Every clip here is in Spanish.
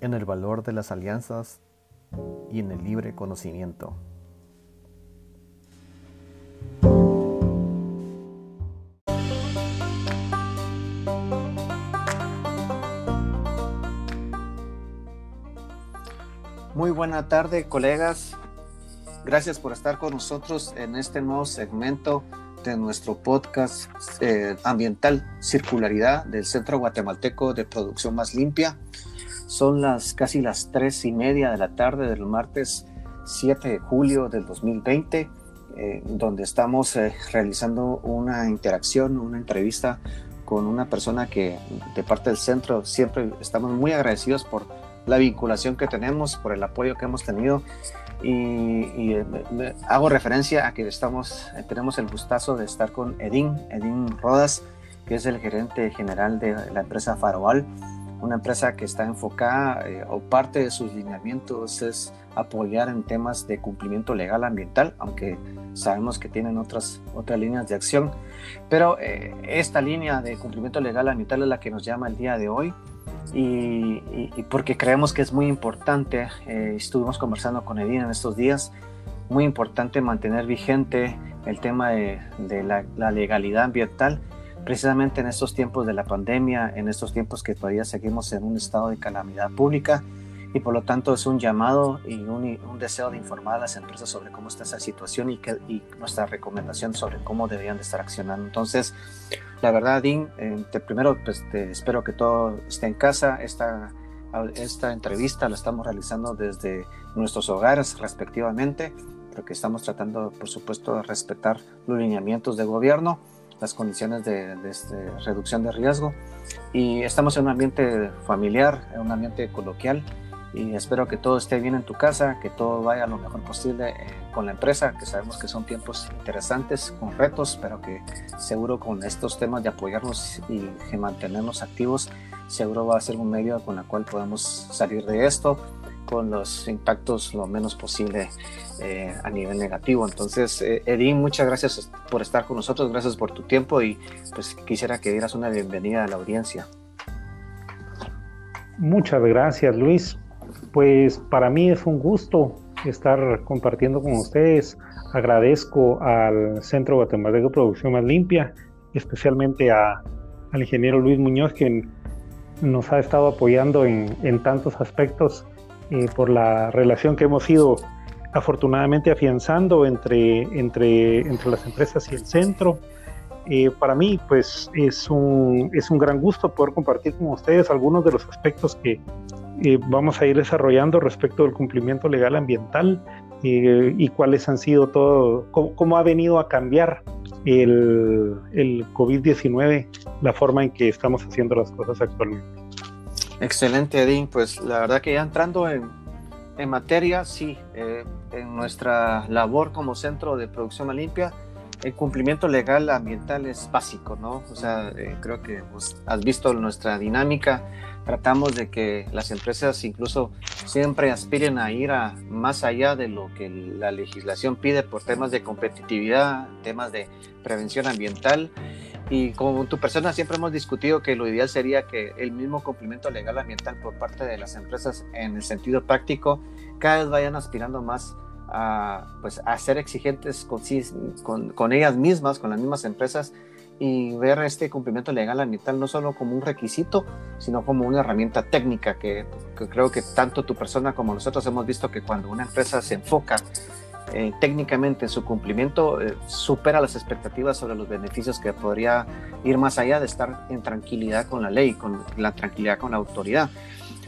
En el valor de las alianzas y en el libre conocimiento. Muy buena tarde, colegas. Gracias por estar con nosotros en este nuevo segmento de nuestro podcast eh, ambiental Circularidad del Centro Guatemalteco de Producción Más Limpia. Son las casi las tres y media de la tarde del martes 7 de julio del 2020, eh, donde estamos eh, realizando una interacción, una entrevista con una persona que de parte del centro siempre estamos muy agradecidos por la vinculación que tenemos, por el apoyo que hemos tenido. Y, hago referencia a que estamos, eh, tenemos el gustazo de estar con Edín, Edín Rodas, que es el gerente general de la empresa Faroal, una empresa que está enfocada eh, o parte de sus lineamientos es apoyar en temas de cumplimiento legal ambiental, aunque sabemos que tienen otras, otras líneas de acción. Pero eh, esta línea de cumplimiento legal ambiental es la que nos llama el día de hoy y, porque creemos que es muy importante, eh, estuvimos conversando con Edina en estos días, muy importante mantener vigente el tema de, la, legalidad ambiental, precisamente en estos tiempos de la pandemia, en estos tiempos que todavía seguimos en un estado de calamidad pública y por lo tanto es un llamado y un, deseo de informar a las empresas sobre cómo está esa situación y, que, y nuestra recomendación sobre cómo deberían de estar accionando. Entonces, la verdad, Dean, eh, primero pues, te espero que todo esté en casa. Esta, esta entrevista la estamos realizando desde nuestros hogares respectivamente, porque estamos tratando, por supuesto, de respetar los lineamientos de gobierno, las condiciones de, de, de reducción de riesgo. Y estamos en un ambiente familiar, en un ambiente coloquial y espero que todo esté bien en tu casa, que todo vaya lo mejor posible eh, con la empresa, que sabemos que son tiempos interesantes, con retos, pero que seguro con estos temas de apoyarnos y mantenernos activos, seguro va a ser un medio con el cual podemos salir de esto con los impactos lo menos posible eh, a nivel negativo. Entonces, eh, Edín, muchas gracias por estar con nosotros, gracias por tu tiempo y pues quisiera que dieras una bienvenida a la audiencia. Muchas gracias, Luis. Pues para mí es un gusto estar compartiendo con ustedes. Agradezco al Centro Guatemalteco de Producción Más Limpia, especialmente a, al ingeniero Luis Muñoz, que nos ha estado apoyando en, tantos aspectos eh, por la relación que hemos ido afortunadamente afianzando entre, entre, entre las empresas y el centro. Eh, para mí, pues es un, es un gran gusto poder compartir con ustedes algunos de los aspectos que, vamos a ir desarrollando respecto del cumplimiento legal ambiental y cuáles han sido todo, cómo, ha venido a cambiar el, el COVID-19 la forma en que estamos haciendo las cosas actualmente. Excelente, Edín. Pues la verdad que ya entrando en, en materia, sí, eh, en nuestra labor como centro de producción limpia, el cumplimiento legal ambiental es básico, ¿no? O sea, eh, creo que pues, has visto nuestra dinámica tratamos de que las empresas incluso siempre aspiren a ir más allá de lo que la legislación pide por temas de competitividad, temas de prevención ambiental. Y como tu persona siempre hemos discutido que lo ideal sería que el mismo cumplimiento legal ambiental por parte de las empresas en el sentido práctico cada vez vayan aspirando más a, pues, a ser exigentes con, con, con ellas mismas, con las mismas empresas y ver este cumplimiento legal ambiental no solo como un requisito, sino como una herramienta técnica que, creo que tanto tu persona como nosotros hemos visto que cuando una empresa se enfoca eh, técnicamente en su cumplimiento, eh, supera las expectativas sobre los beneficios que podría ir más allá de estar en tranquilidad con la ley, con la tranquilidad con la autoridad.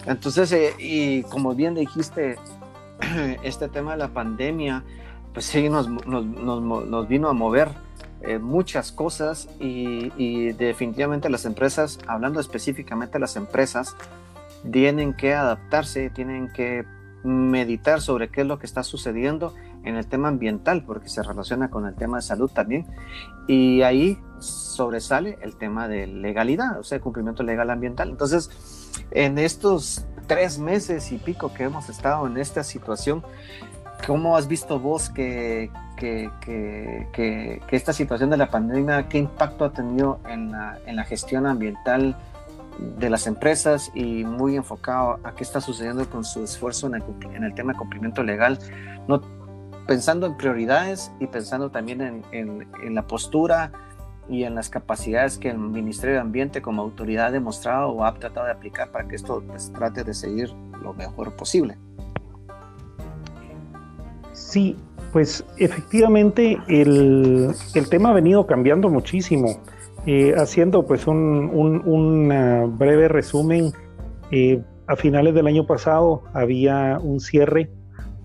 Entonces, eh, y como bien dijiste, este tema de la pandemia, pues sí nos, vino a mover muchas cosas y, definitivamente las empresas, hablando específicamente de las empresas, tienen que adaptarse, tienen que meditar sobre qué es lo que está sucediendo en el tema ambiental, porque se relaciona con el tema de salud también. Y ahí sobresale el tema de legalidad, o sea, cumplimiento legal ambiental. Entonces, en estos tres meses y pico que hemos estado en esta situación, ¿cómo has visto vos que, que, esta situación de la pandemia, qué impacto ha tenido en la, gestión ambiental de las empresas y muy enfocado a qué está sucediendo con su esfuerzo en el, en el tema de cumplimiento legal, no, pensando en prioridades y pensando también en, la postura y en las capacidades que el Ministerio de Ambiente como autoridad ha demostrado o ha tratado de aplicar para que esto pues, trate de seguir lo mejor posible. Sí, pues efectivamente el, el tema ha venido cambiando muchísimo. Eh, haciendo pues un, un breve resumen, eh, a finales del año pasado había un cierre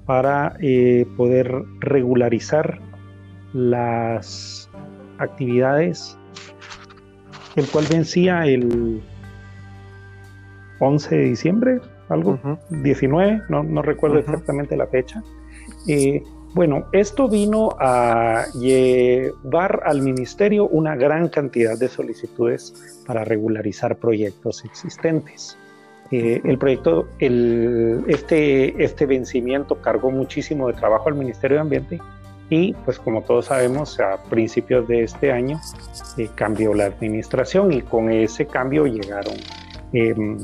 para eh, poder regularizar las actividades, el cual vencía el 11 de diciembre, algo, 19, no, no recuerdo exactamente la fecha. Bueno, esto vino a llevar al ministerio una gran cantidad de solicitudes para regularizar proyectos existentes. Eh, el proyecto, este, este vencimiento cargó muchísimo de trabajo al Ministerio de Ambiente y pues como todos sabemos a principios de este año eh, cambió la administración y con ese cambio llegaron em,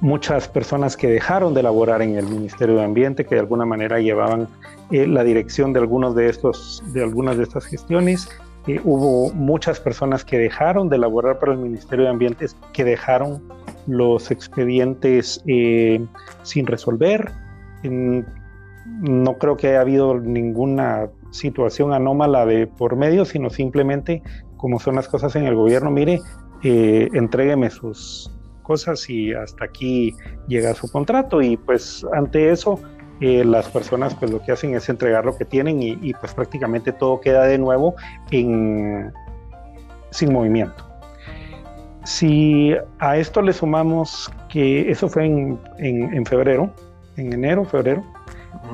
muchas personas que dejaron de laborar en el Ministerio de Ambiente, que de alguna manera llevaban eh, la dirección de algunos de estos, de algunas de estas gestiones. Eh, hubo muchas personas que dejaron de laborar para el Ministerio de Ambiente, que dejaron los expedientes eh, sin resolver. no creo que haya habido ninguna situación anómala de por medio, sino simplemente como son las cosas en el gobierno, mire, entrégueme sus, cosas y hasta aquí llega su contrato y pues ante eso eh, las personas pues lo que hacen es entregar lo que tienen y, pues prácticamente todo queda de nuevo en, sin movimiento. Si a esto le sumamos que eso fue en, en, febrero, en enero, febrero,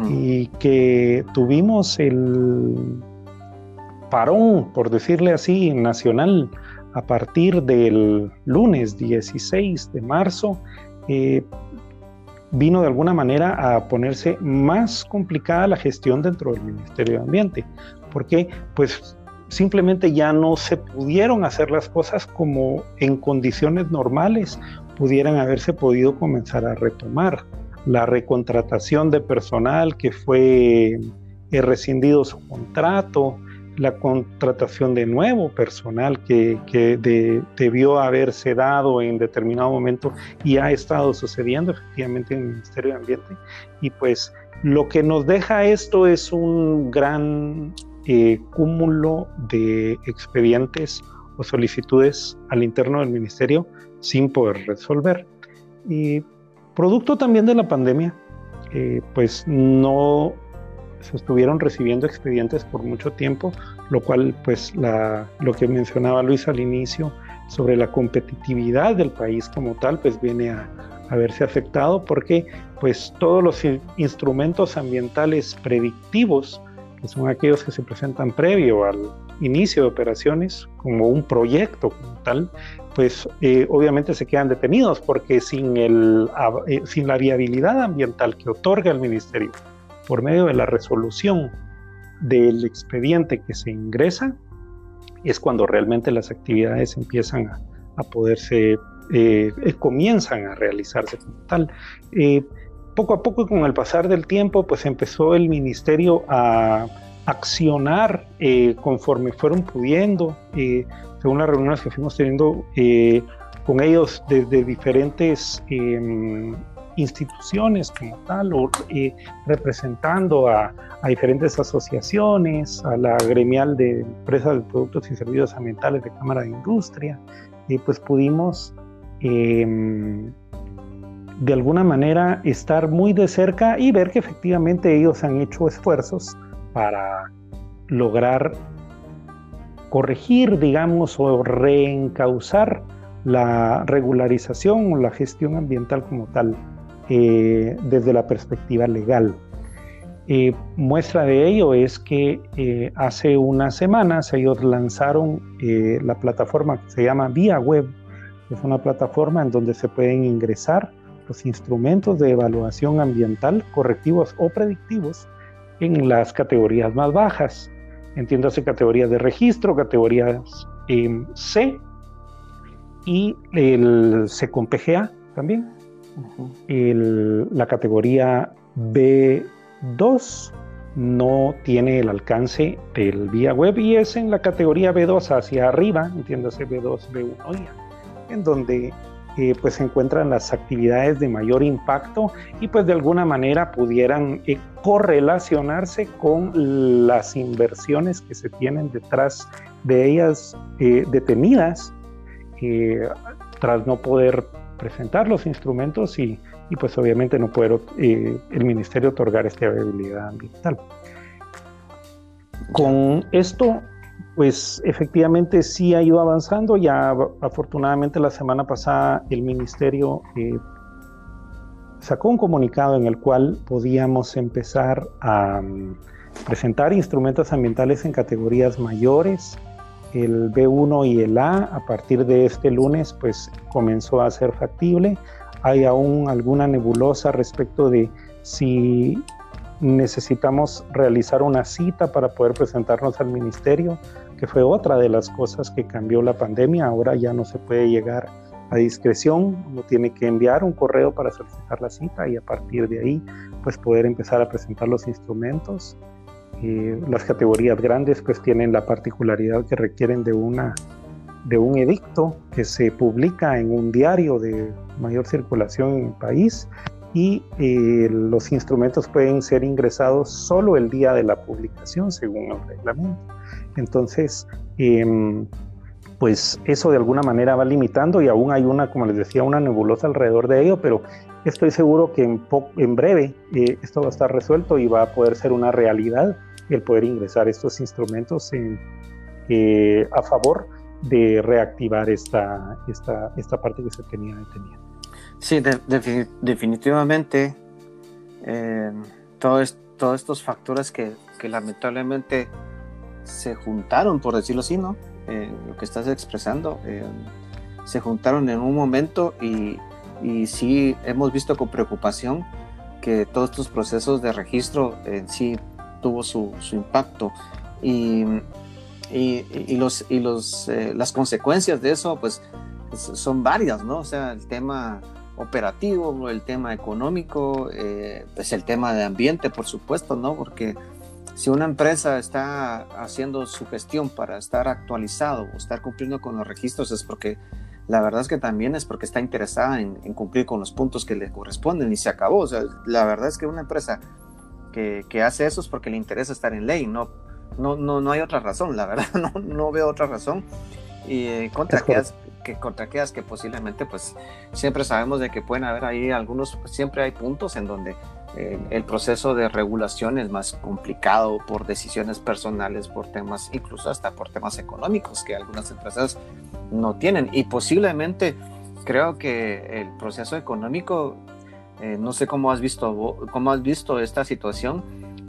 y que tuvimos el parón, por decirle así, nacional a partir del lunes 16 de marzo, eh, vino de alguna manera a ponerse más complicada la gestión dentro del Ministerio de Ambiente, porque pues simplemente ya no se pudieron hacer las cosas como en condiciones normales pudieran haberse podido comenzar a retomar. La recontratación de personal que fue eh, rescindido su contrato, la contratación de nuevo personal que, debió haberse dado en determinado momento y ha estado sucediendo efectivamente en el Ministerio de Ambiente. Y pues lo que nos deja esto es un gran eh, cúmulo de expedientes o solicitudes al interno del ministerio sin poder resolver. Y producto también de la pandemia, eh, pues no se estuvieron recibiendo expedientes por mucho tiempo, lo cual pues lo que mencionaba Luis al inicio sobre la competitividad del país como tal pues viene a, a verse afectado porque pues todos los instrumentos ambientales predictivos que son aquellos que se presentan previo al inicio de operaciones como un proyecto como tal, pues eh, obviamente se quedan detenidos porque sin, el, eh, sin la viabilidad ambiental que otorga el ministerio por medio de la resolución del expediente que se ingresa, es cuando realmente las actividades empiezan a, poderse, eh, eh, comienzan a realizarse como tal. Eh, poco a poco, con el pasar del tiempo, pues empezó el ministerio a accionar conforme fueron pudiendo, según las reuniones que fuimos teniendo con ellos desde diferentes em, instituciones como tal, o eh, representando a, diferentes asociaciones, a la gremial de empresas de productos y servicios ambientales de Cámara de Industria, y pues pudimos em, de alguna manera estar muy de cerca y ver que efectivamente ellos han hecho esfuerzos para lograr corregir, digamos, o reencauzar la regularización o la gestión ambiental como tal eh, desde la perspectiva legal. Eh, muestra de ello es que eh, hace unas semanas ellos lanzaron la plataforma que se llama Vía Web. Es una plataforma en donde se pueden ingresar los instrumentos de evaluación ambiental correctivos o predictivos en las categorías más bajas. Entiéndase categorías de registro, categorías C y el SECOM PGA también. la categoría B2 no tiene el alcance del vía web y es en la categoría B2 hacia arriba, entiéndase B2, B1 en donde eh, pues se encuentran las actividades de mayor impacto y pues de alguna manera pudieran eh, correlacionarse con las inversiones que se tienen detrás de ellas eh, detenidas tras no poder presentar los instrumentos y, y pues obviamente no poder eh, el ministerio otorgar esta habilidad ambiental. Con esto, pues efectivamente sí ha ido avanzando. Ya afortunadamente la semana pasada el ministerio eh, sacó un comunicado en el cual podíamos empezar a mm, presentar instrumentos ambientales en categorías mayores. El B1 y el A a partir de este lunes pues comenzó a ser factible hay aún alguna nebulosa respecto de si necesitamos realizar una cita para poder presentarnos al ministerio, que fue otra de las cosas que cambió la pandemia. Ahora ya no se puede llegar a discreción, uno tiene que enviar un correo para solicitar la cita y a partir de ahí pues poder empezar a presentar los instrumentos. Eh, las categorías grandes pues tienen la particularidad que requieren de una de un edicto que se publica en un diario de mayor circulación en el país y eh, los instrumentos pueden ser ingresados solo el día de la publicación según el reglamento. Entonces, em, pues eso de alguna manera va limitando y aún hay una, como les decía, una nebulosa alrededor de ello, pero estoy seguro que en, en breve eh, esto va a estar resuelto y va a poder ser una realidad el poder ingresar estos instrumentos en, eh, a favor de reactivar esta, esta, esta parte que se tenía detenida. Sí, definitivamente eh, todos estos factores que, que, lamentablemente se juntaron, por decirlo así, ¿no? Eh, lo que estás expresando, eh, se juntaron en un momento y, y, sí hemos visto con preocupación que todos estos procesos de registro en sí tuvo su, su impacto y, y, y, los, y los, las consecuencias de eso pues son varias, ¿no? O sea, el tema operativo, el tema económico, eh, pues el tema de ambiente, por supuesto, ¿no? Porque si una empresa está haciendo su gestión para estar actualizado o estar cumpliendo con los registros, es porque la verdad es que también es porque está interesada en, cumplir con los puntos que le corresponden y se acabó. O sea, la verdad es que una empresa que, que hace eso es porque le interesa estar en ley, no, no, no, no hay otra razón, la verdad, no, no veo otra razón. Y eh, contra que que contra aquellas que posiblemente pues siempre sabemos de que pueden haber ahí algunos, siempre hay puntos en donde eh, el proceso de regulación es más complicado por decisiones personales, por temas, incluso hasta por temas económicos que algunas empresas no tienen. Y posiblemente creo que el proceso económico, eh, no sé cómo has visto, cómo has visto esta situación,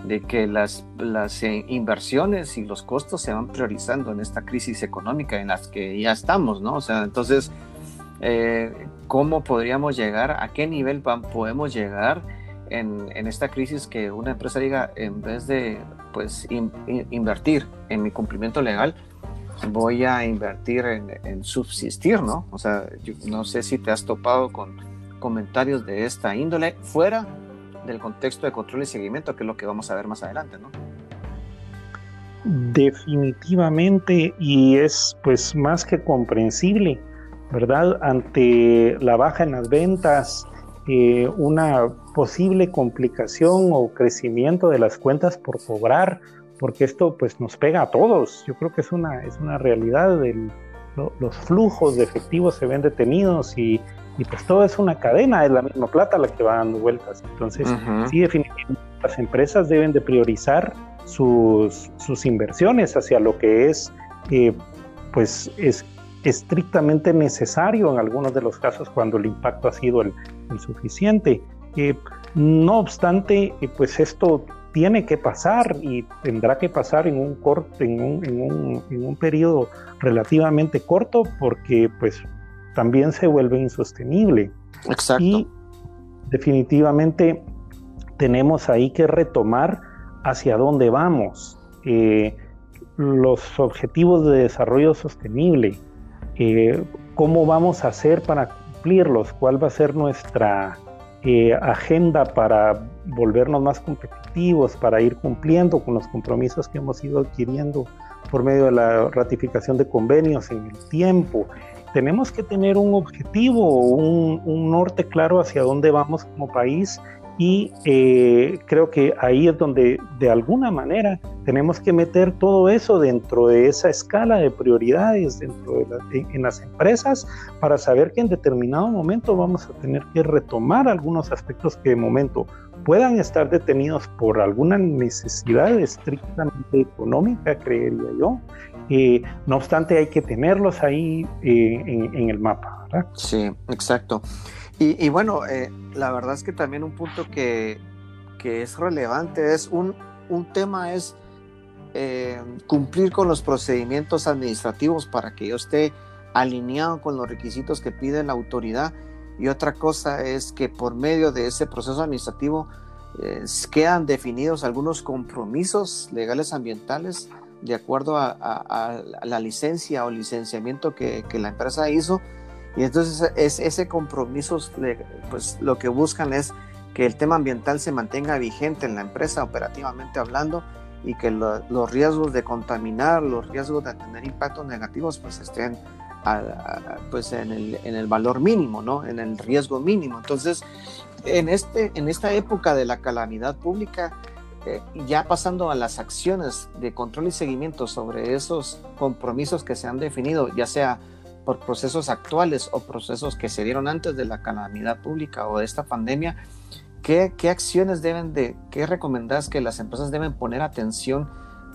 de que las, las eh, inversiones y los costos se van priorizando en esta crisis económica en las que ya estamos, ¿no? O sea, entonces, eh, ¿cómo podríamos llegar, a qué nivel podemos llegar en, en, esta crisis que una empresa diga, en vez de, pues, invertir en mi cumplimiento legal, voy a invertir en, en subsistir, ¿no? O sea, no sé si te has topado con comentarios de esta índole fuera del contexto de control y seguimiento, que es lo que vamos a ver más adelante, ¿no? Definitivamente, y es pues más que comprensible, ¿verdad? Ante la baja en las ventas, eh, una posible complicación o crecimiento de las cuentas por cobrar, porque esto pues nos pega a todos. Yo creo que es una, es una realidad, los flujos de efectivos se ven detenidos y y pues todo es una cadena, es la misma plata la que va dando vueltas. Entonces, sí, definitivamente las empresas deben de priorizar sus, sus inversiones hacia lo que es, eh, pues, es estrictamente necesario en algunos de los casos cuando el impacto ha sido el, suficiente. Eh, no obstante, eh, pues esto tiene que pasar y tendrá que pasar en un corto, en un, en un, en un periodo relativamente corto, porque pues también se vuelve insostenible. Exacto. Y definitivamente tenemos ahí que retomar hacia dónde vamos. Eh, los objetivos de desarrollo sostenible, eh, cómo vamos a hacer para cumplirlos, cuál va a ser nuestra eh, agenda para volvernos más competitivos, para ir cumpliendo con los compromisos que hemos ido adquiriendo por medio de la ratificación de convenios en el tiempo. Tenemos que tener un objetivo, un, norte claro hacia dónde vamos como país y eh, creo que ahí es donde de alguna manera tenemos que meter todo eso dentro de esa escala de prioridades dentro de en las empresas para saber que en determinado momento vamos a tener que retomar algunos aspectos que de momento puedan estar detenidos por alguna necesidad estrictamente económica, creería yo. Eh, no obstante, hay que tenerlos ahí eh, en, el mapa. Sí, exacto. Y, bueno, eh, la verdad es que también un punto que, que es relevante es un, un tema es eh, cumplir con los procedimientos administrativos para que yo esté alineado con los requisitos que pide la autoridad. Y otra cosa es que por medio de ese proceso administrativo eh, quedan definidos algunos compromisos legales ambientales de acuerdo a, a, a la licencia o licenciamiento que, que la empresa hizo. Y entonces es, ese compromiso, pues lo que buscan es que el tema ambiental se mantenga vigente en la empresa operativamente hablando y que los riesgos de contaminar, los riesgos de tener impactos negativos, pues estén pues en el, en el, valor mínimo, ¿no? En el riesgo mínimo. Entonces, en, este, en esta época de la calamidad pública, eh, ya pasando a las acciones de control y seguimiento sobre esos compromisos que se han definido, ya sea por procesos actuales o procesos que se dieron antes de la calamidad pública o de esta pandemia, ¿qué, qué acciones deben de, qué recomendás que las empresas deben poner atención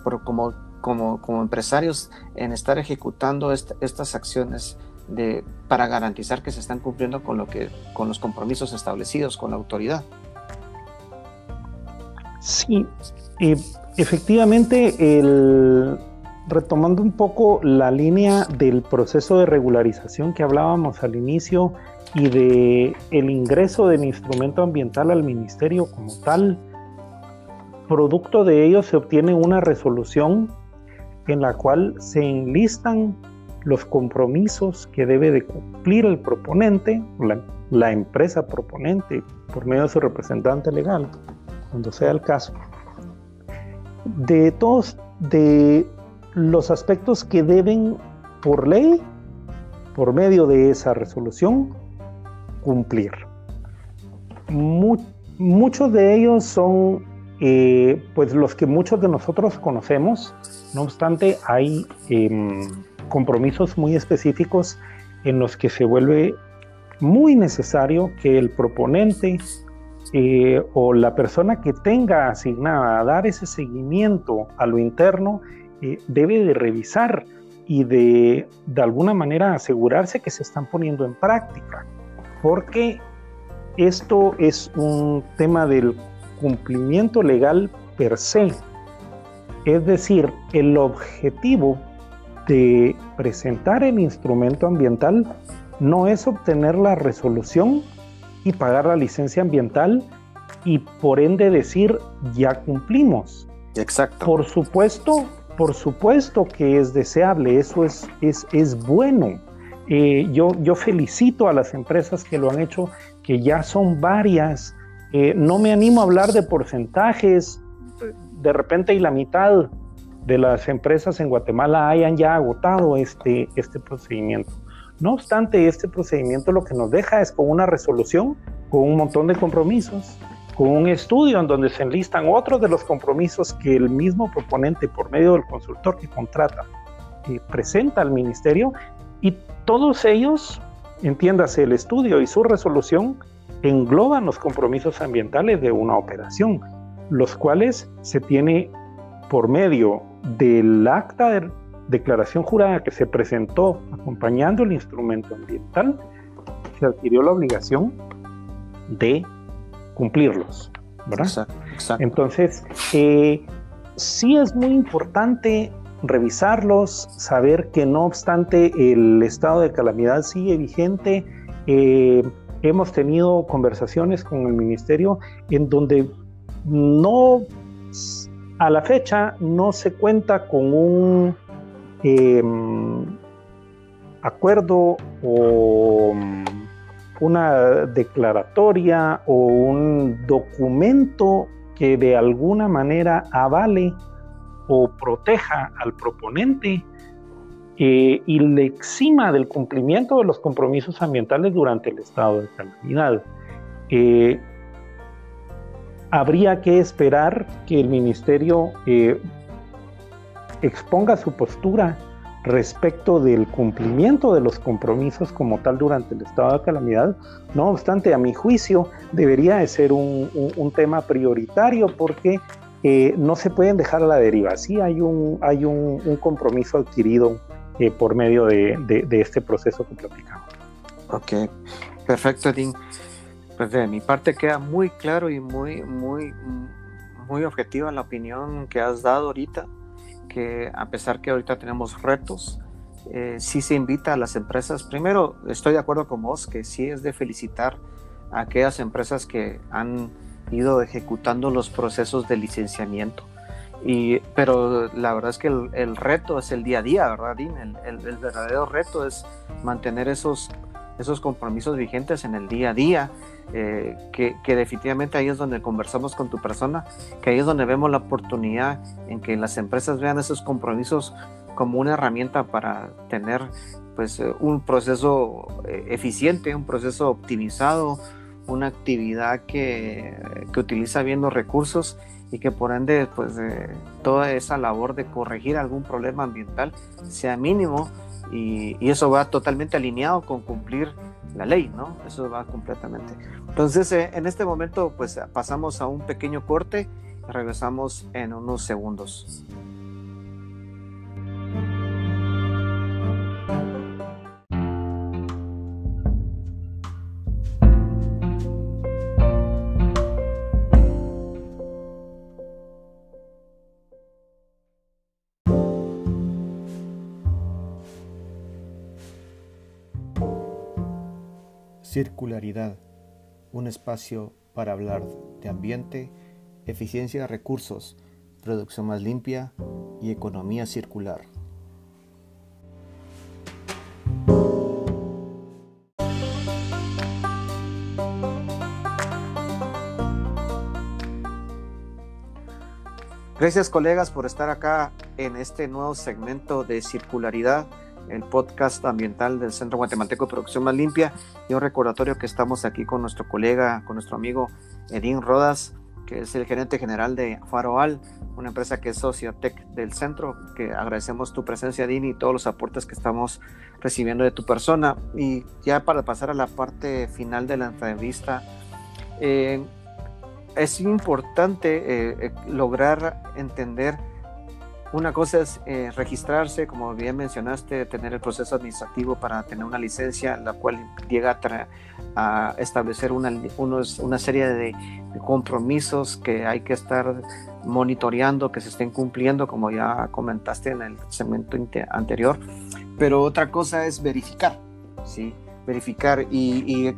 por, como, como, como empresarios en estar ejecutando estas acciones de, para garantizar que se están cumpliendo con, lo que, con los compromisos establecidos con la autoridad? Sí, eh, efectivamente el retomando un poco la línea del proceso de regularización que hablábamos al inicio y de el ingreso del instrumento ambiental al ministerio como tal, producto de ello se obtiene una resolución en la cual se enlistan los compromisos que debe de cumplir el proponente, la, empresa proponente, por medio de su representante legal, cuando sea el caso. De todos, de los aspectos que deben por ley, por medio de esa resolución, cumplir. muchos de ellos son eh, pues los que muchos de nosotros conocemos, no obstante hay em, compromisos muy específicos en los que se vuelve muy necesario que el proponente eh, o la persona que tenga asignada a dar ese seguimiento a lo interno debe de revisar y de, de alguna manera asegurarse que se están poniendo en práctica, porque esto es un tema del cumplimiento legal per se. Es decir, el objetivo de presentar el instrumento ambiental no es obtener la resolución y pagar la licencia ambiental y por ende decir ya cumplimos. Exacto. Por supuesto, por supuesto que es deseable, eso es, es, es bueno. Eh, yo, yo felicito a las empresas que lo han hecho, que ya son varias. Eh, no me animo a hablar de porcentajes, de repente y la mitad de las empresas en Guatemala hayan ya agotado este, este procedimiento. No obstante, este procedimiento lo que nos deja es con una resolución, con un montón de compromisos, con un estudio en donde se enlistan otros de los compromisos que el mismo proponente por medio del consultor que contrata eh, presenta al ministerio y todos ellos, entiéndase el estudio y su resolución, engloban los compromisos ambientales de una operación, los cuales se tiene por medio del acta de declaración jurada que se presentó acompañando el instrumento ambiental, se adquirió la obligación de cumplirlos, ¿verdad? Entonces, eh, sí es muy importante revisarlos, saber que no obstante el estado de calamidad sigue vigente. Eh, hemos tenido conversaciones con el ministerio en donde no, a la fecha, no se cuenta con un, em, acuerdo o mm, una declaratoria o un documento que de alguna manera avale o proteja al proponente eh, y le exima del cumplimiento de los compromisos ambientales durante el estado de calamidad. Eh, habría que esperar que el ministerio eh, exponga su postura respecto del cumplimiento de los compromisos como tal durante el estado de calamidad. No obstante, a mi juicio, debería de ser un, tema prioritario porque eh, no se pueden dejar a la deriva. Sí hay un, hay un, compromiso adquirido eh, por medio de, este proceso que platicamos. Ok, perfecto, Edín. Pues de mi parte queda muy claro y muy, muy, muy objetiva la opinión que has dado ahorita que a pesar que ahorita tenemos retos, eh, sí se invita a las empresas. Primero, estoy de acuerdo con vos que sí es de felicitar a aquellas empresas que han ido ejecutando los procesos de licenciamiento. Y, pero la verdad es que el, reto es el día a día, ¿verdad, Dean? El, verdadero reto es mantener esos, esos compromisos vigentes en el día a día eh, que, definitivamente ahí es donde conversamos con tu persona, que ahí es donde vemos la oportunidad en que las empresas vean esos compromisos como una herramienta para tener pues eh, un proceso eh, eficiente, un proceso optimizado, una actividad que, que utiliza bien los recursos y que por ende pues toda esa labor de corregir algún problema ambiental sea mínimo y, y eso va totalmente alineado con cumplir la ley, ¿no? Eso va completamente. Entonces, eh, en este momento, pues pasamos a un pequeño corte regresamos en unos segundos. Circularidad, un espacio para hablar de ambiente, eficiencia de recursos, producción más limpia y economía circular. Gracias colegas por estar acá en este nuevo segmento de circularidad el podcast ambiental del Centro Guatemalteco de Producción Más Limpia y un recordatorio que estamos aquí con nuestro colega, con nuestro amigo Edín Rodas, que es el gerente general de Faroal, una empresa que es Sociotec del centro, que agradecemos tu presencia, Edín, y todos los aportes que estamos recibiendo de tu persona. Y ya para pasar a la parte final de la entrevista, eh, es importante eh, eh, lograr entender una cosa es eh, registrarse, como bien mencionaste, tener el proceso administrativo para tener una licencia, la cual llega a, establecer una, una serie de, compromisos que hay que estar monitoreando, que se estén cumpliendo, como ya comentaste en el segmento anterior. Pero otra cosa es verificar, ¿sí? Verificar. Y,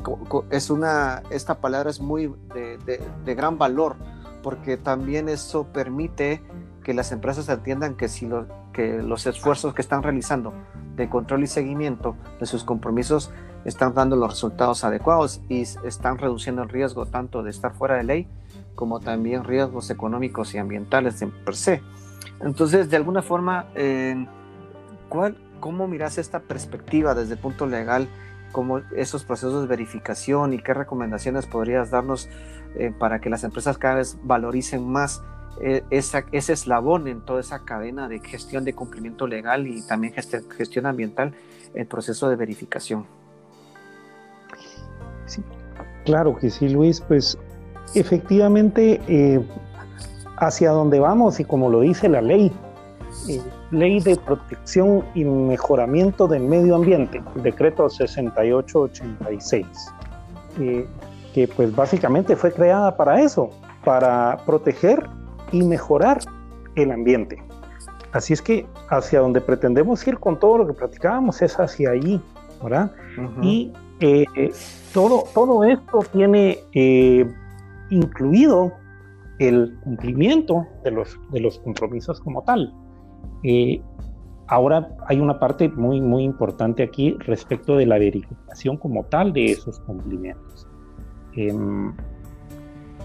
es una, esta palabra es muy de, de gran valor, porque también eso permite que las empresas entiendan que si que los esfuerzos que están realizando de control y seguimiento de sus compromisos están dando los resultados adecuados y están reduciendo el riesgo tanto de estar fuera de ley como también riesgos económicos y ambientales en per se. Entonces, de alguna forma, ¿cuál, ¿cómo miras esta perspectiva desde el punto legal? ¿Cómo esos procesos de verificación y qué recomendaciones podrías darnos eh, para que las empresas cada vez valoricen más esa, ese eslabón en toda esa cadena de gestión de cumplimiento legal y también gestión ambiental, el proceso de verificación. Sí, claro que sí, Luis, pues efectivamente eh, hacia donde vamos y como lo dice la ley, eh, ley de protección y mejoramiento del medio ambiente, decreto 6886, eh, que pues básicamente fue creada para eso, para proteger y mejorar el ambiente. Así es que hacia donde pretendemos ir con todo lo que platicábamos es hacia allí, ¿verdad? Y eh, todo, todo esto tiene eh, incluido el cumplimiento de los, de los compromisos como tal. Eh, ahora hay una parte muy, muy importante aquí respecto de la verificación como tal de esos cumplimientos.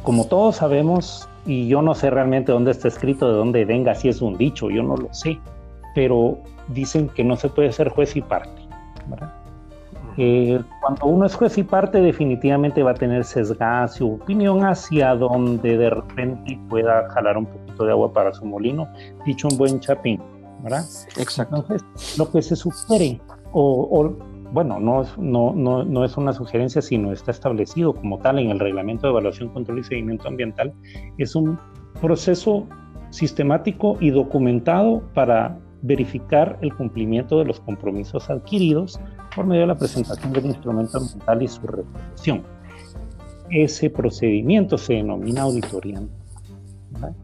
Como todos sabemos, y yo no sé realmente dónde está escrito, de dónde venga, si es un dicho, yo no lo sé, pero dicen que no se puede ser juez y parte. Eh, cuando uno es juez y parte, definitivamente va a tener sesgada su opinión hacia donde de repente pueda jalar un poquito de agua para su molino, dicho un buen chapín, ¿verdad? Exacto. Entonces, lo que se sugiere, o, bueno, no, no, no, no, es una sugerencia, sino está establecido como tal en el Reglamento de Evaluación, Control y Seguimiento Ambiental, es un proceso sistemático y documentado para verificar el cumplimiento de los compromisos adquiridos por medio de la presentación del instrumento ambiental y su resolución. Ese procedimiento se denomina auditoría ambiental.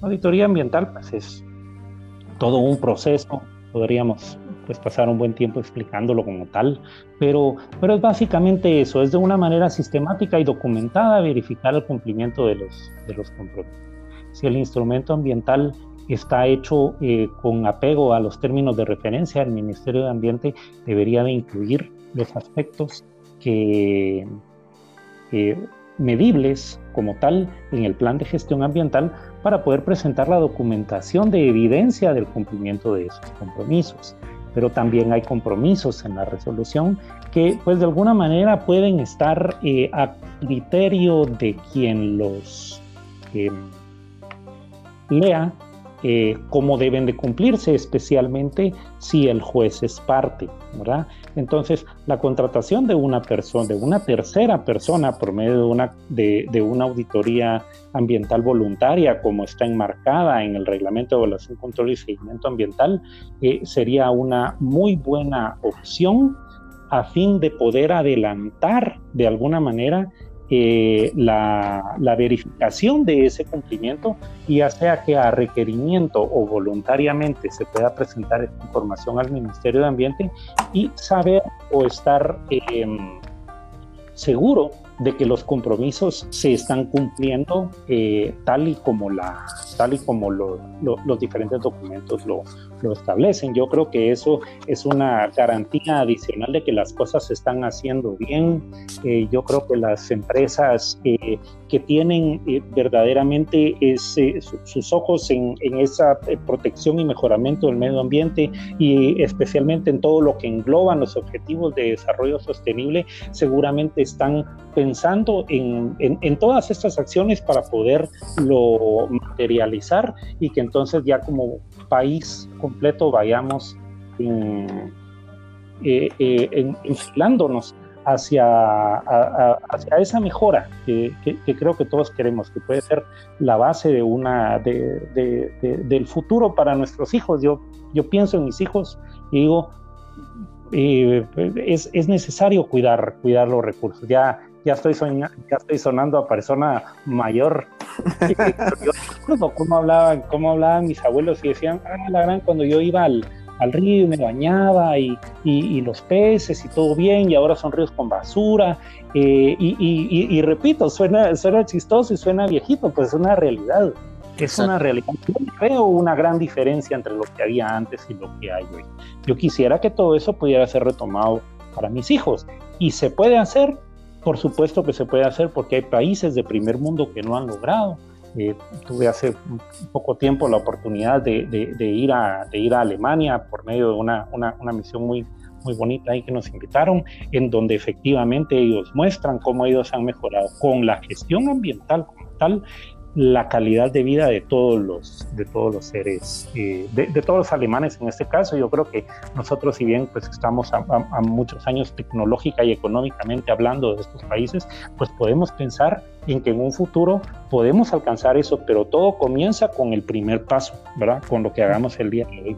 Auditoría ambiental pues, es todo un proceso, podríamos pues, pasar un buen tiempo explicándolo como tal, pero, pero es básicamente eso, es de una manera sistemática y documentada verificar el cumplimiento de los, de los compromisos. Si el instrumento ambiental está hecho eh, con apego a los términos de referencia, el Ministerio de Ambiente debería de incluir los aspectos que, medibles como tal en el plan de gestión ambiental para poder presentar la documentación de evidencia del cumplimiento de esos compromisos. Pero también hay compromisos en la resolución que pues de alguna manera pueden estar eh, a criterio de quien los eh, lea eh, cómo deben de cumplirse, especialmente si el juez es parte. Entonces, la contratación de una persona, de una tercera persona por medio de una, de, una auditoría ambiental voluntaria, como está enmarcada en el Reglamento de Evaluación, Control y Seguimiento Ambiental, eh, sería una muy buena opción a fin de poder adelantar de alguna manera eh, la, verificación de ese cumplimiento, ya sea que a requerimiento o voluntariamente se pueda presentar esta información al Ministerio de Ambiente y saber o estar em, seguro de que los compromisos se están cumpliendo eh, tal y como la tal y como los diferentes documentos lo, lo, establecen. Yo creo que eso es una garantía adicional de que las cosas se están haciendo bien. Eh, yo creo que las empresas eh, que tienen verdaderamente ese, sus ojos en, esa protección y mejoramiento del medio ambiente y especialmente en todo lo que engloban los objetivos de desarrollo sostenible, seguramente están pensando en, en, todas estas acciones para poderlo materializar y que entonces ya como país completo vayamos en, eh, eh, enfilándonos hacia, hacia esa mejora que, que, creo que todos queremos, que puede ser la base de una, de, de, del futuro para nuestros hijos. Yo, yo pienso en mis hijos y digo, eh, es, es, necesario cuidar, cuidar los recursos. Ya ya estoy, ya estoy sonando a persona mayor. yo recuerdo cómo hablaban, cómo hablaban mis abuelos y decían, ah, la gran, cuando yo iba al, al río y me bañaba y, y, los peces y todo bien, y ahora son ríos con basura. Eh, y, y, repito, suena, suena chistoso y suena viejito, pues es una realidad. Es una realidad. Veo una gran diferencia entre lo que había antes y lo que hay hoy. Yo quisiera que todo eso pudiera ser retomado para mis hijos. Y se puede hacer por supuesto que se puede hacer porque hay países de primer mundo que no han logrado. Eh, tuve hace poco tiempo la oportunidad de, ir a, de ir a Alemania por medio de una, una, una misión muy, muy bonita ahí que nos invitaron, en donde efectivamente ellos muestran cómo ellos han mejorado con la gestión ambiental como tal la calidad de vida de todos los, de todos los seres, eh, de, todos los alemanes en este caso. Yo creo que nosotros, si bien pues estamos a, muchos años tecnológica y económicamente hablando de estos países, pues podemos pensar en que en un futuro podemos alcanzar eso, pero todo comienza con el primer paso, ¿verdad? Con lo que hagamos el día de hoy.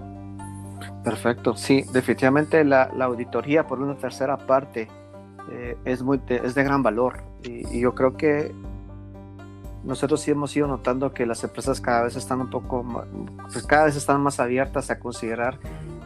Perfecto, sí, definitivamente la, auditoría por una tercera parte eh, es, muy es de gran valor y, y yo creo que nosotros sí hemos ido notando que las empresas cada vez están un poco, pues cada vez están más abiertas a considerar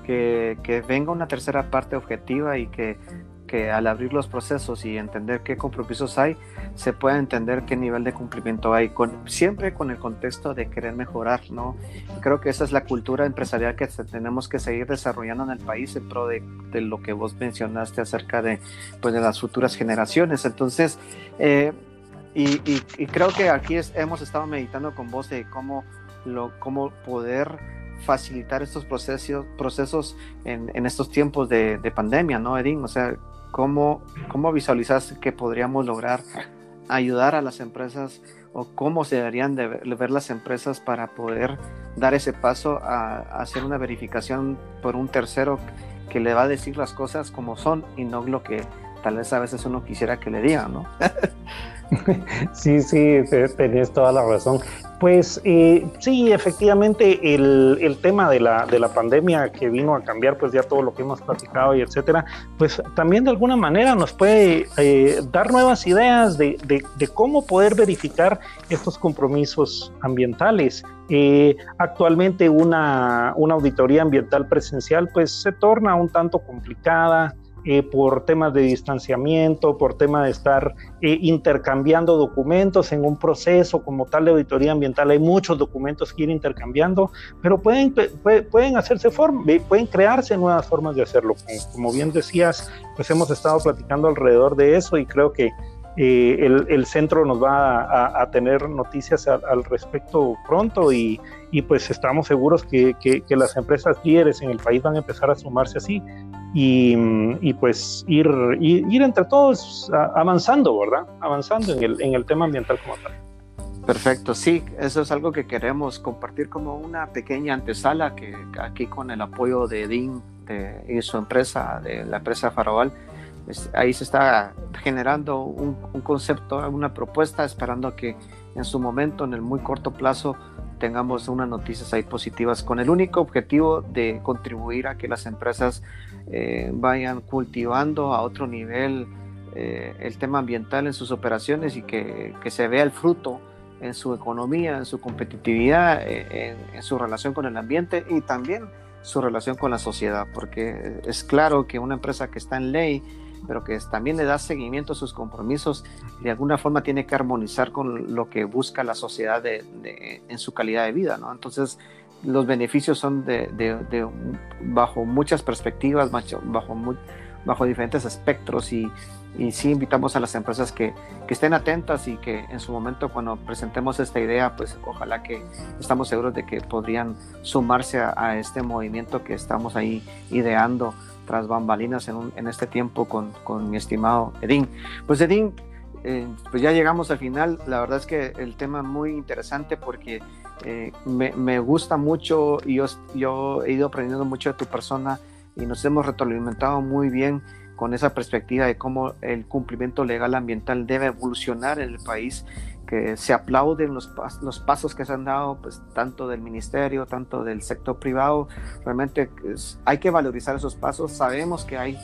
que, que venga una tercera parte objetiva y que que al abrir los procesos y entender qué compromisos hay, se puede entender qué nivel de cumplimiento hay, con, siempre con el contexto de querer mejorar, ¿no? Creo que esa es la cultura empresarial que tenemos que seguir desarrollando en el país en pro de, de lo que vos mencionaste acerca de, pues, de las futuras generaciones. Entonces, eh, y, y, creo que aquí hemos estado meditando con vos de cómo, lo, cómo poder facilitar estos procesos, procesos en, estos tiempos de, de, pandemia, ¿no, Edín? O sea, ¿cómo, cómo visualizas que podríamos lograr ayudar a las empresas o cómo se deberían de ver, las empresas para poder dar ese paso a, a, hacer una verificación por un tercero que le va a decir las cosas como son y no lo que tal vez a veces uno quisiera que le digan, ¿no? sí, sí, tenés toda la razón. Pues eh, sí, efectivamente, el, el, tema de la, de la pandemia que vino a cambiar, pues ya todo lo que hemos platicado y etcétera, pues también de alguna manera nos puede eh, dar nuevas ideas de, de, de, cómo poder verificar estos compromisos ambientales. Eh, actualmente una, una auditoría ambiental presencial pues se torna un tanto complicada, eh, por temas de distanciamiento, por tema de estar eh, intercambiando documentos en un proceso como tal de auditoría ambiental. Hay muchos documentos que ir intercambiando, pero pueden, pueden hacerse formas, pueden crearse nuevas formas de hacerlo. Como, bien decías, pues hemos estado platicando alrededor de eso y creo que eh, el, centro nos va a, tener noticias a, al respecto pronto y, y, pues estamos seguros que, que, que, las empresas líderes en el país van a empezar a sumarse así y, y pues ir, ir, entre todos avanzando, ¿verdad? Avanzando en el, en el tema ambiental como tal. Perfecto, sí, eso es algo que queremos compartir como una pequeña antesala que aquí con el apoyo de DIN de, y su empresa, de la empresa Farol, ahí se está generando un, concepto, una propuesta, esperando que en su momento, en el muy corto plazo, tengamos unas noticias ahí positivas con el único objetivo de contribuir a que las empresas eh, vayan cultivando a otro nivel eh, el tema ambiental en sus operaciones y que, que, se vea el fruto en su economía, en su competitividad, eh, en, en su relación con el ambiente y también su relación con la sociedad, porque es claro que una empresa que está en ley, pero que también le da seguimiento a sus compromisos, de alguna forma tiene que armonizar con lo que busca la sociedad de, de, en su calidad de vida, ¿no? Entonces, los beneficios son de, de bajo muchas perspectivas, bajo, muy, bajo diferentes espectros y, y sí invitamos a las empresas que, que, estén atentas y que en su momento cuando presentemos esta idea, pues ojalá que estamos seguros de que podrían sumarse a, a este movimiento que estamos ahí ideando tras bambalinas en, un, en este tiempo con, con, mi estimado Edín. Pues Edín, eh, pues ya llegamos al final. La verdad es que el tema es muy interesante porque eh, me, me, gusta mucho y yo, yo he ido aprendiendo mucho de tu persona y nos hemos retroalimentado muy bien con esa perspectiva de cómo el cumplimiento legal ambiental debe evolucionar en el país que se aplauden los, los pasos que se han dado, pues tanto del ministerio, tanto del sector privado. Realmente es, hay que valorizar esos pasos. Sabemos que hay,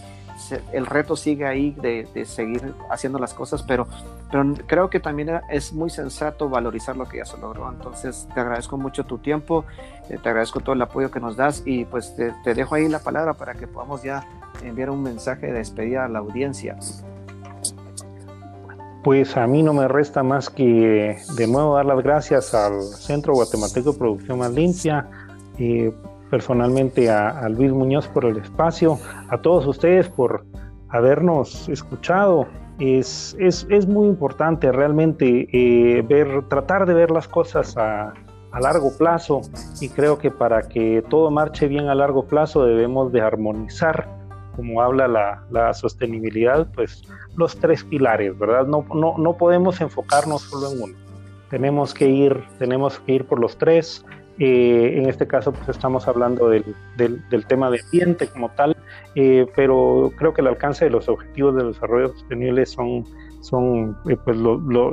el reto sigue ahí de, de, seguir haciendo las cosas, pero, pero creo que también es muy sensato valorizar lo que ya se logró. Entonces, te agradezco mucho tu tiempo, eh, te agradezco todo el apoyo que nos das y pues te, te dejo ahí la palabra para que podamos ya enviar un mensaje de despedida a la audiencia. Pues a mí no me resta más que de nuevo dar las gracias al Centro Guatemalteco de Producción Más Limpia, eh, personalmente a, Luis Muñoz por el espacio, a todos ustedes por habernos escuchado. Es, es, es muy importante realmente eh, ver, tratar de ver las cosas a, a largo plazo y creo que para que todo marche bien a largo plazo debemos de armonizar como habla la, la, sostenibilidad, pues los tres pilares, ¿verdad? No, no, no podemos enfocarnos solo en uno. Tenemos que ir, tenemos que ir por los tres. Eh, en este caso, pues estamos hablando del, del, del tema de ambiente como tal, eh, pero creo que el alcance de los objetivos del desarrollo sostenible son, son eh, pues lo, lo,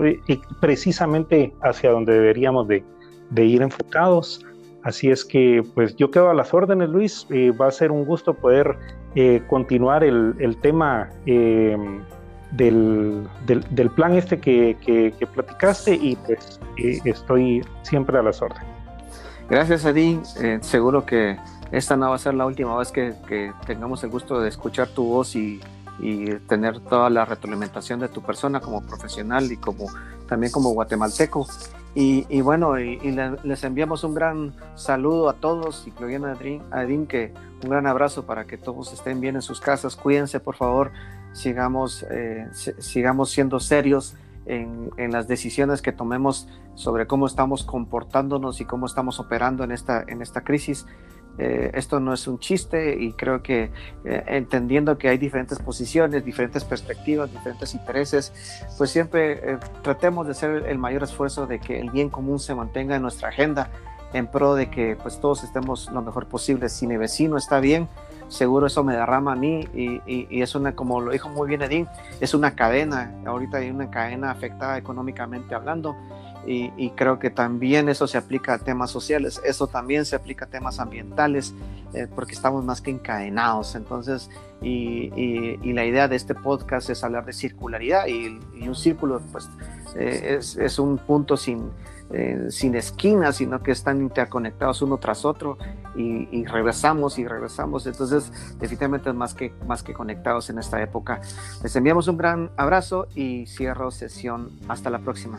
precisamente hacia donde deberíamos de, de ir enfocados. Así es que, pues yo quedo a las órdenes, Luis. Eh, va a ser un gusto poder eh, continuar el, el tema eh, del, del, plan este que, que, platicaste y pues eh, estoy siempre a las órdenes. Gracias. Eh, seguro que esta no va a ser la última vez que, que, tengamos el gusto de escuchar tu voz y, y tener toda la retroalimentación de tu persona como profesional y como también como guatemalteco. Y, bueno, y, les enviamos un gran saludo a todos, incluyendo a Edín, que un gran abrazo para que todos estén bien en sus casas. Cuídense, por favor, sigamos, eh, sigamos siendo serios en, en, las decisiones que tomemos sobre cómo estamos comportándonos y cómo estamos operando en esta, en esta crisis. Eh, esto no es un chiste y creo que eh, entendiendo que hay diferentes posiciones, diferentes perspectivas, diferentes intereses, pues siempre eh, tratemos de hacer el mayor esfuerzo de que el bien común se mantenga en nuestra agenda en pro de que pues todos estemos lo mejor posible. Si mi vecino está bien, seguro eso me derrama a mí y, y, es una, como lo dijo muy bien Edín, es una cadena, ahorita hay una cadena afectada económicamente hablando y, creo que también eso se aplica a temas sociales, eso también se aplica a temas ambientales, eh, porque estamos más que encadenados. Entonces, y, y, la idea de este podcast es hablar de circularidad y, un círculo pues eh, es, es, un punto sin, eh, sin esquinas, sino que están interconectados uno tras otro y, regresamos y regresamos. Entonces, definitivamente más que, más que conectados en esta época. Les enviamos un gran abrazo y cierro sesión. Hasta la próxima.